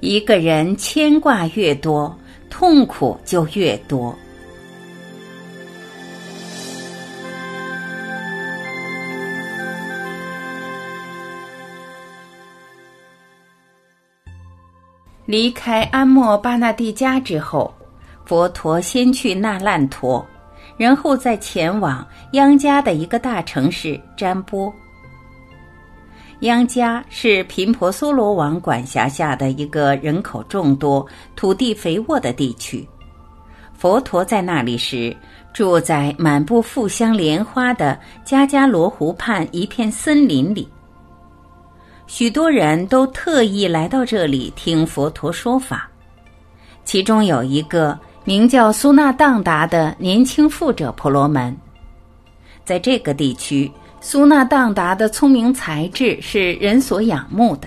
一个人牵挂越多，痛苦就越多。离开安莫巴纳蒂家之后，佛陀先去那烂陀，然后再前往央家的一个大城市占波。央家是频婆娑罗王管辖下的一个人口众多、土地肥沃的地区。佛陀在那里时，住在满布富香莲花的加加罗湖畔一片森林里。许多人都特意来到这里听佛陀说法，其中有一个名叫苏纳当达的年轻富者婆罗门。在这个地区，苏纳当达的聪明才智是人所仰慕的。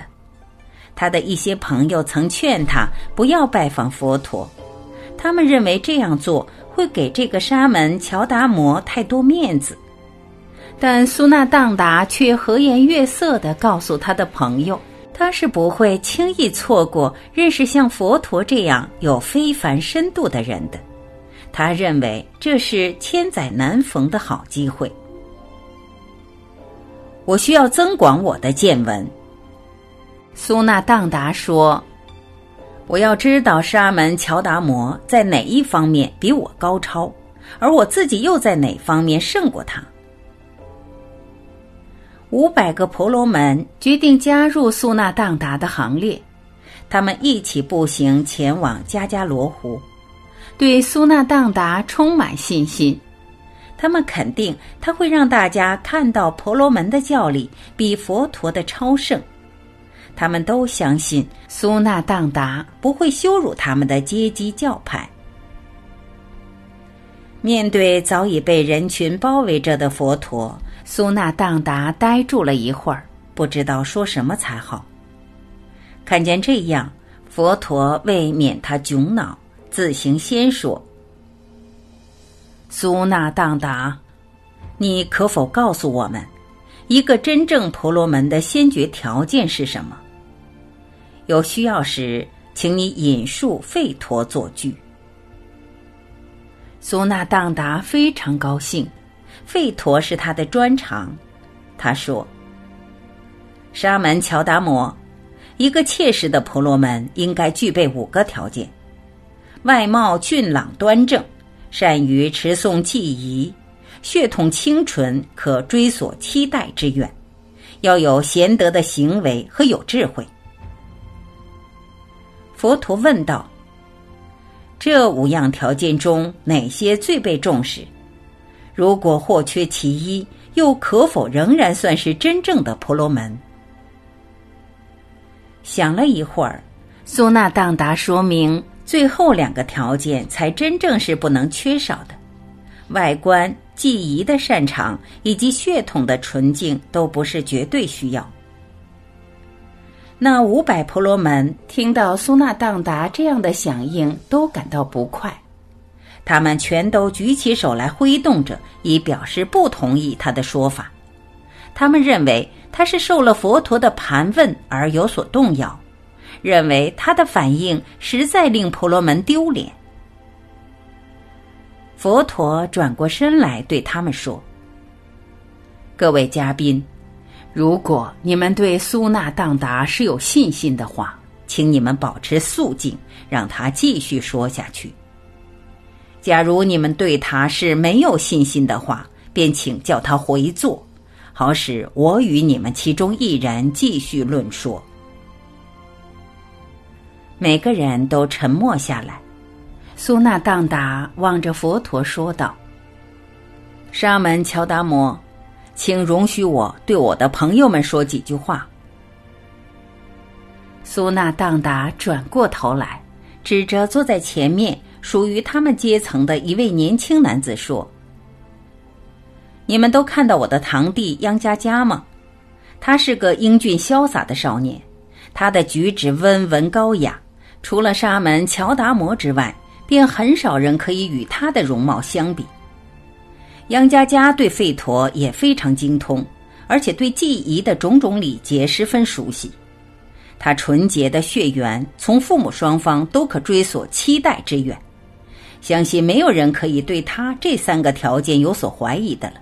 他的一些朋友曾劝他不要拜访佛陀，他们认为这样做会给这个沙门乔达摩太多面子。但苏纳当达却和颜悦色地告诉他的朋友，他是不会轻易错过认识像佛陀这样有非凡深度的人的。他认为这是千载难逢的好机会。我需要增广我的见闻。苏那当达说：“我要知道沙门乔达摩在哪一方面比我高超，而我自己又在哪方面胜过他。”五百个婆罗门决定加入苏那当达的行列，他们一起步行前往加加罗湖，对苏那当达充满信心。他们肯定他会让大家看到婆罗门的教理比佛陀的超胜。他们都相信苏那当达不会羞辱他们的阶级教派。面对早已被人群包围着的佛陀。苏那当达呆住了一会儿，不知道说什么才好。看见这样，佛陀为免他窘恼，自行先说：“苏那当达，你可否告诉我们，一个真正婆罗门的先决条件是什么？有需要时，请你引述吠陀作句。”苏那当达非常高兴。吠陀是他的专长，他说：“沙门乔达摩，一个切实的婆罗门应该具备五个条件：外貌俊朗端正，善于持诵记仪，血统清纯，可追索七代之远，要有贤德的行为和有智慧。”佛陀问道：“这五样条件中，哪些最被重视？”如果或缺其一，又可否仍然算是真正的婆罗门？想了一会儿，苏那当达说明最后两个条件才真正是不能缺少的：外观、记忆的擅长以及血统的纯净都不是绝对需要。那五百婆罗门听到苏那当达这样的响应，都感到不快。他们全都举起手来挥动着，以表示不同意他的说法。他们认为他是受了佛陀的盘问而有所动摇，认为他的反应实在令婆罗门丢脸。佛陀转过身来对他们说：“各位嘉宾，如果你们对苏那当达是有信心的话，请你们保持肃静，让他继续说下去。”假如你们对他是没有信心的话，便请叫他回座，好使我与你们其中一人继续论说。每个人都沉默下来。苏那当达望着佛陀说道：“沙门乔达摩，请容许我对我的朋友们说几句话。”苏那当达转过头来，指着坐在前面。属于他们阶层的一位年轻男子说：“你们都看到我的堂弟央加加吗？他是个英俊潇洒的少年，他的举止温文高雅，除了沙门乔达摩之外，便很少人可以与他的容貌相比。央家家对吠陀也非常精通，而且对记忆的种种礼节十分熟悉。他纯洁的血缘从父母双方都可追索七代之远，相信没有人可以对他这三个条件有所怀疑的了。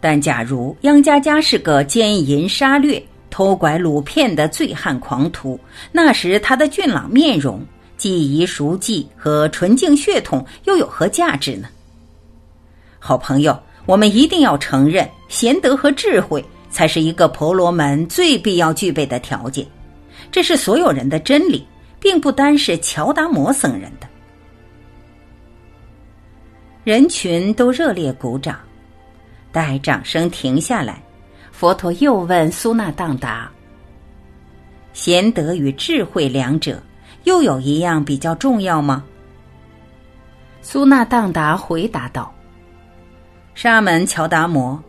但假如央家家是个奸淫杀掠、偷拐掳骗的醉汉狂徒，那时他的俊朗面容、记忆熟记和纯净血统又有何价值呢？好朋友，我们一定要承认，贤德和智慧才是一个婆罗门最必要具备的条件。这是所有人的真理，并不单是乔达摩僧人的。人群都热烈鼓掌。待掌声停下来，佛陀又问苏那当达：“贤德与智慧两者，又有一样比较重要吗？”苏那当达回答道：“沙门乔达摩，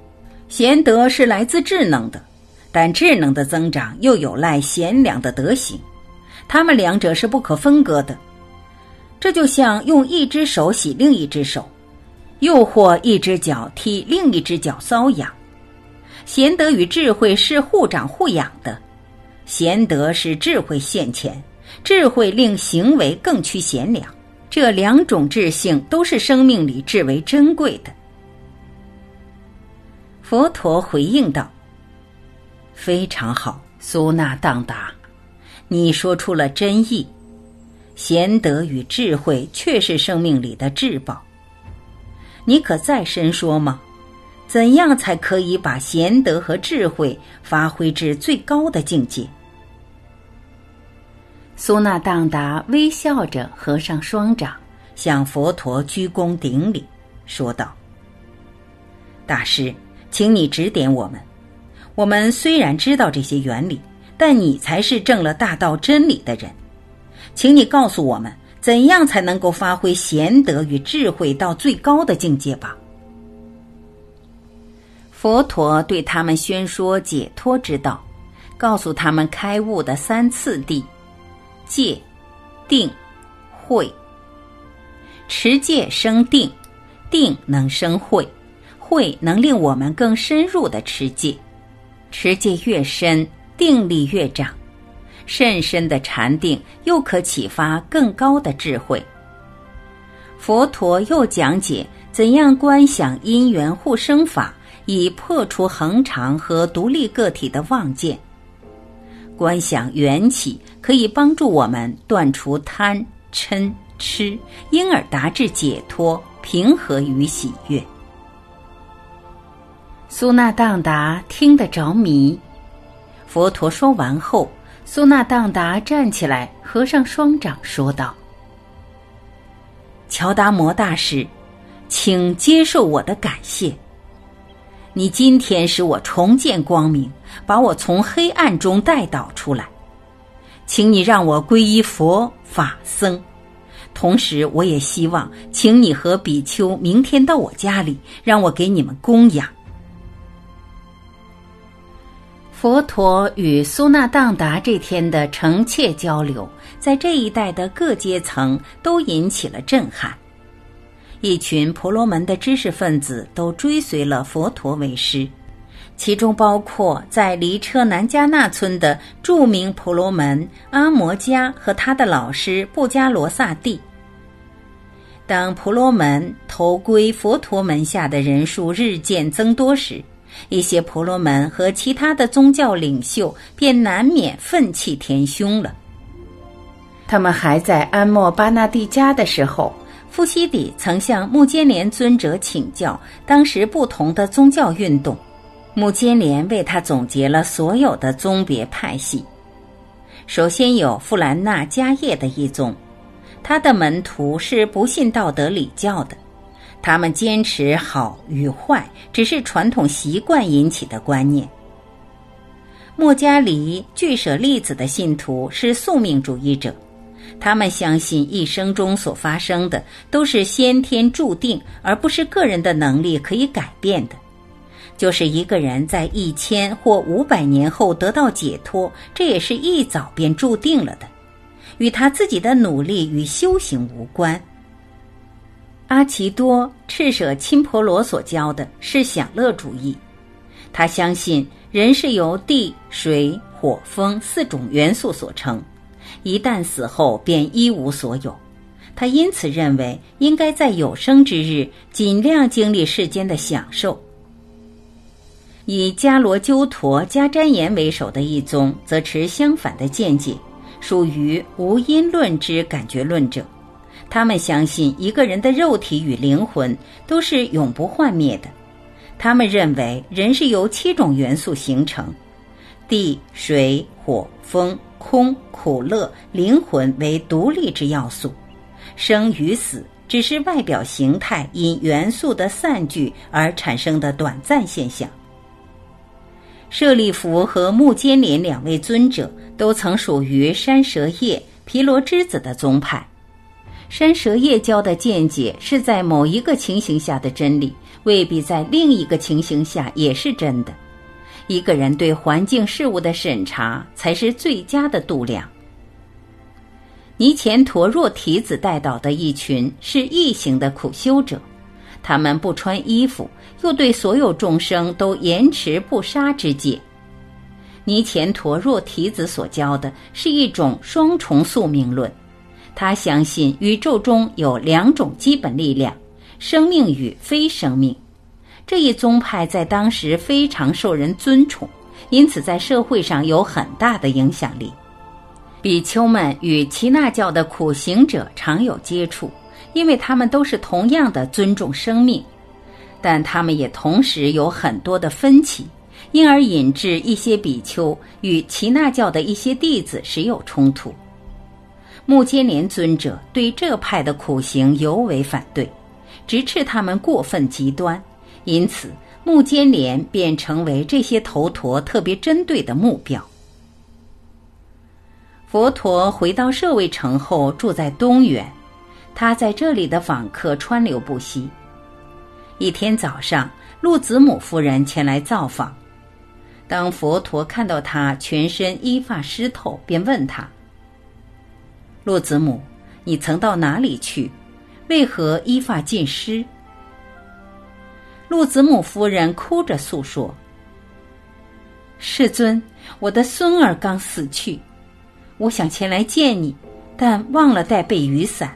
贤德是来自智能的，但智能的增长又有赖贤良的德行，他们两者是不可分割的。这就像用一只手洗另一只手。”又或一只脚替另一只脚搔痒，贤德与智慧是互长互养的，贤德是智慧现前，智慧令行为更趋贤良，这两种智性都是生命里至为珍贵的。佛陀回应道：“非常好，苏那当达，你说出了真意，贤德与智慧确是生命里的至宝。”你可再深说吗？怎样才可以把贤德和智慧发挥至最高的境界？苏那当达微笑着合上双掌，向佛陀鞠躬顶礼，说道：“大师，请你指点我们。我们虽然知道这些原理，但你才是证了大道真理的人，请你告诉我们。”怎样才能够发挥贤德与智慧到最高的境界吧？佛陀对他们宣说解脱之道，告诉他们开悟的三次第：戒、定、慧。持戒生定，定能生慧，慧能令我们更深入的持戒。持戒越深，定力越长。甚深的禅定又可启发更高的智慧。佛陀又讲解怎样观想因缘互生法，以破除恒常和独立个体的妄见。观想缘起可以帮助我们断除贪嗔痴，因而达至解脱、平和与喜悦。苏那当达听得着迷。佛陀说完后。苏那当达站起来，合上双掌，说道：“乔达摩大师，请接受我的感谢。你今天使我重见光明，把我从黑暗中带导出来。请你让我皈依佛法僧，同时我也希望，请你和比丘明天到我家里，让我给你们供养。”佛陀与苏那当达这天的诚切交流，在这一带的各阶层都引起了震撼。一群婆罗门的知识分子都追随了佛陀为师，其中包括在离车南迦那村的著名婆罗门阿摩迦和他的老师布迦罗萨蒂。当婆罗门投归佛陀门下的人数日渐增多时，一些婆罗门和其他的宗教领袖便难免愤气填胸了。他们还在安莫巴那蒂家的时候，富西底曾向木坚连尊者请教当时不同的宗教运动。木坚连为他总结了所有的宗别派系。首先有富兰纳迦叶的一宗，他的门徒是不信道德礼教的。他们坚持好与坏只是传统习惯引起的观念。莫加里俱舍利子的信徒是宿命主义者，他们相信一生中所发生的都是先天注定，而不是个人的能力可以改变的。就是一个人在一千或五百年后得到解脱，这也是一早便注定了的，与他自己的努力与修行无关。阿奇多赤舍钦婆罗所教的是享乐主义，他相信人是由地、水、火、风四种元素所成，一旦死后便一无所有。他因此认为，应该在有生之日尽量经历世间的享受。以迦罗鸠陀、迦旃延为首的一宗，则持相反的见解，属于无因论之感觉论者。他们相信一个人的肉体与灵魂都是永不幻灭的。他们认为人是由七种元素形成：地、水、火、风、空、苦、乐、灵魂为独立之要素。生与死只是外表形态因元素的散聚而产生的短暂现象。舍利弗和目犍连两位尊者都曾属于山蛇叶毗罗之子的宗派。山蛇叶教的见解是在某一个情形下的真理，未必在另一个情形下也是真的。一个人对环境事物的审查才是最佳的度量。尼前陀若提子带导的一群是异形的苦修者，他们不穿衣服，又对所有众生都严持不杀之戒。尼前陀若提子所教的是一种双重宿命论。他相信宇宙中有两种基本力量：生命与非生命。这一宗派在当时非常受人尊崇，因此在社会上有很大的影响力。比丘们与耆那教的苦行者常有接触，因为他们都是同样的尊重生命，但他们也同时有很多的分歧，因而引致一些比丘与耆那教的一些弟子时有冲突。目犍连尊者对这派的苦行尤为反对，直斥他们过分极端，因此目犍连便成为这些头陀特别针对的目标。佛陀回到舍卫城后，住在东园，他在这里的访客川流不息。一天早上，陆子母夫人前来造访，当佛陀看到他全身衣发湿透，便问他。陆子母，你曾到哪里去？为何衣发尽湿？陆子母夫人哭着诉说：“世尊，我的孙儿刚死去，我想前来见你，但忘了带备雨伞。”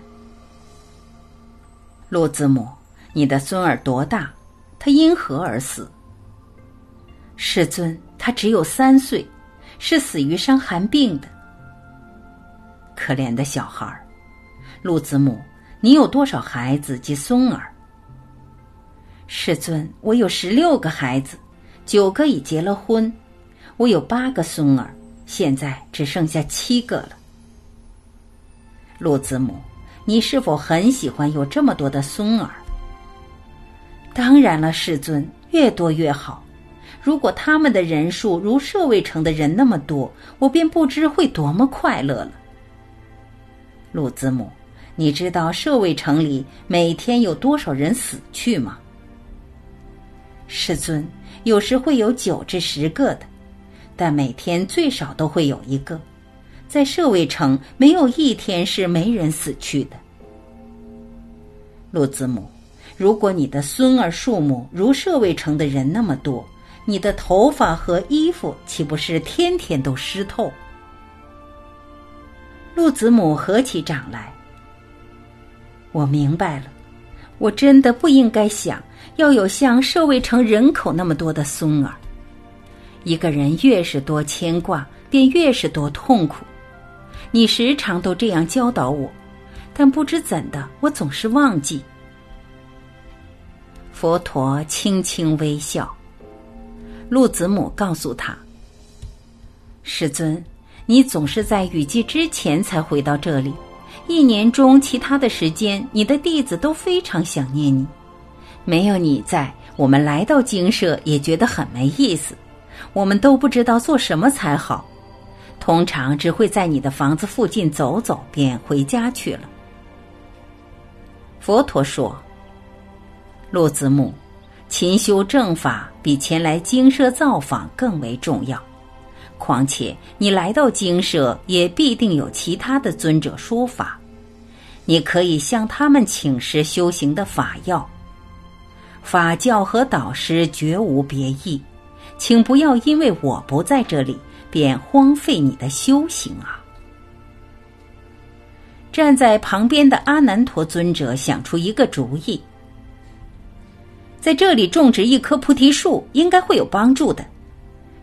陆子母，你的孙儿多大？他因何而死？世尊，他只有三岁，是死于伤寒病的。可怜的小孩儿，陆子母，你有多少孩子及孙儿？世尊，我有十六个孩子，九个已结了婚，我有八个孙儿，现在只剩下七个了。陆子母，你是否很喜欢有这么多的孙儿？当然了，世尊，越多越好。如果他们的人数如舍卫城的人那么多，我便不知会多么快乐了。陆子母，你知道舍卫城里每天有多少人死去吗？世尊，有时会有九至十个的，但每天最少都会有一个。在舍卫城，没有一天是没人死去的。陆子母，如果你的孙儿数目如舍卫城的人那么多，你的头发和衣服岂不是天天都湿透？陆子母合起掌来，我明白了，我真的不应该想要有像舍卫城人口那么多的孙儿。一个人越是多牵挂，便越是多痛苦。你时常都这样教导我，但不知怎的，我总是忘记。佛陀轻轻微笑，陆子母告诉他：“世尊。”你总是在雨季之前才回到这里，一年中其他的时间，你的弟子都非常想念你。没有你在，我们来到精舍也觉得很没意思，我们都不知道做什么才好，通常只会在你的房子附近走走，便回家去了。佛陀说：“陆子母，勤修正法比前来精舍造访更为重要。”况且你来到精舍，也必定有其他的尊者说法，你可以向他们请示修行的法要。法教和导师绝无别意，请不要因为我不在这里，便荒废你的修行啊！站在旁边的阿难陀尊者想出一个主意，在这里种植一棵菩提树，应该会有帮助的。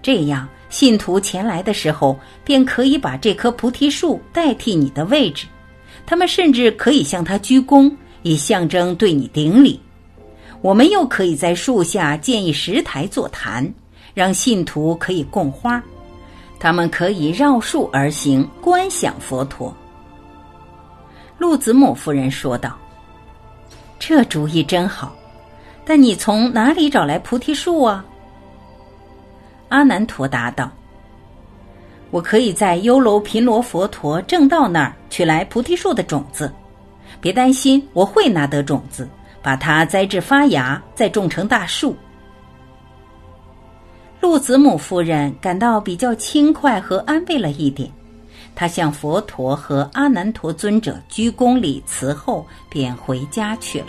这样，信徒前来的时候，便可以把这棵菩提树代替你的位置，他们甚至可以向它鞠躬，以象征对你顶礼。我们又可以在树下建一石台座坛，让信徒可以供花，他们可以绕树而行，观想佛陀。陆子母夫人说道：“这主意真好，但你从哪里找来菩提树啊？”阿难陀答道：“我可以在优楼频罗佛陀正道那儿取来菩提树的种子，别担心，我会拿得种子。”把它栽至发芽，再种成大树。陆子母夫人感到比较轻快和安慰了一点，她向佛陀和阿难陀尊者鞠躬礼辞后，便回家去了。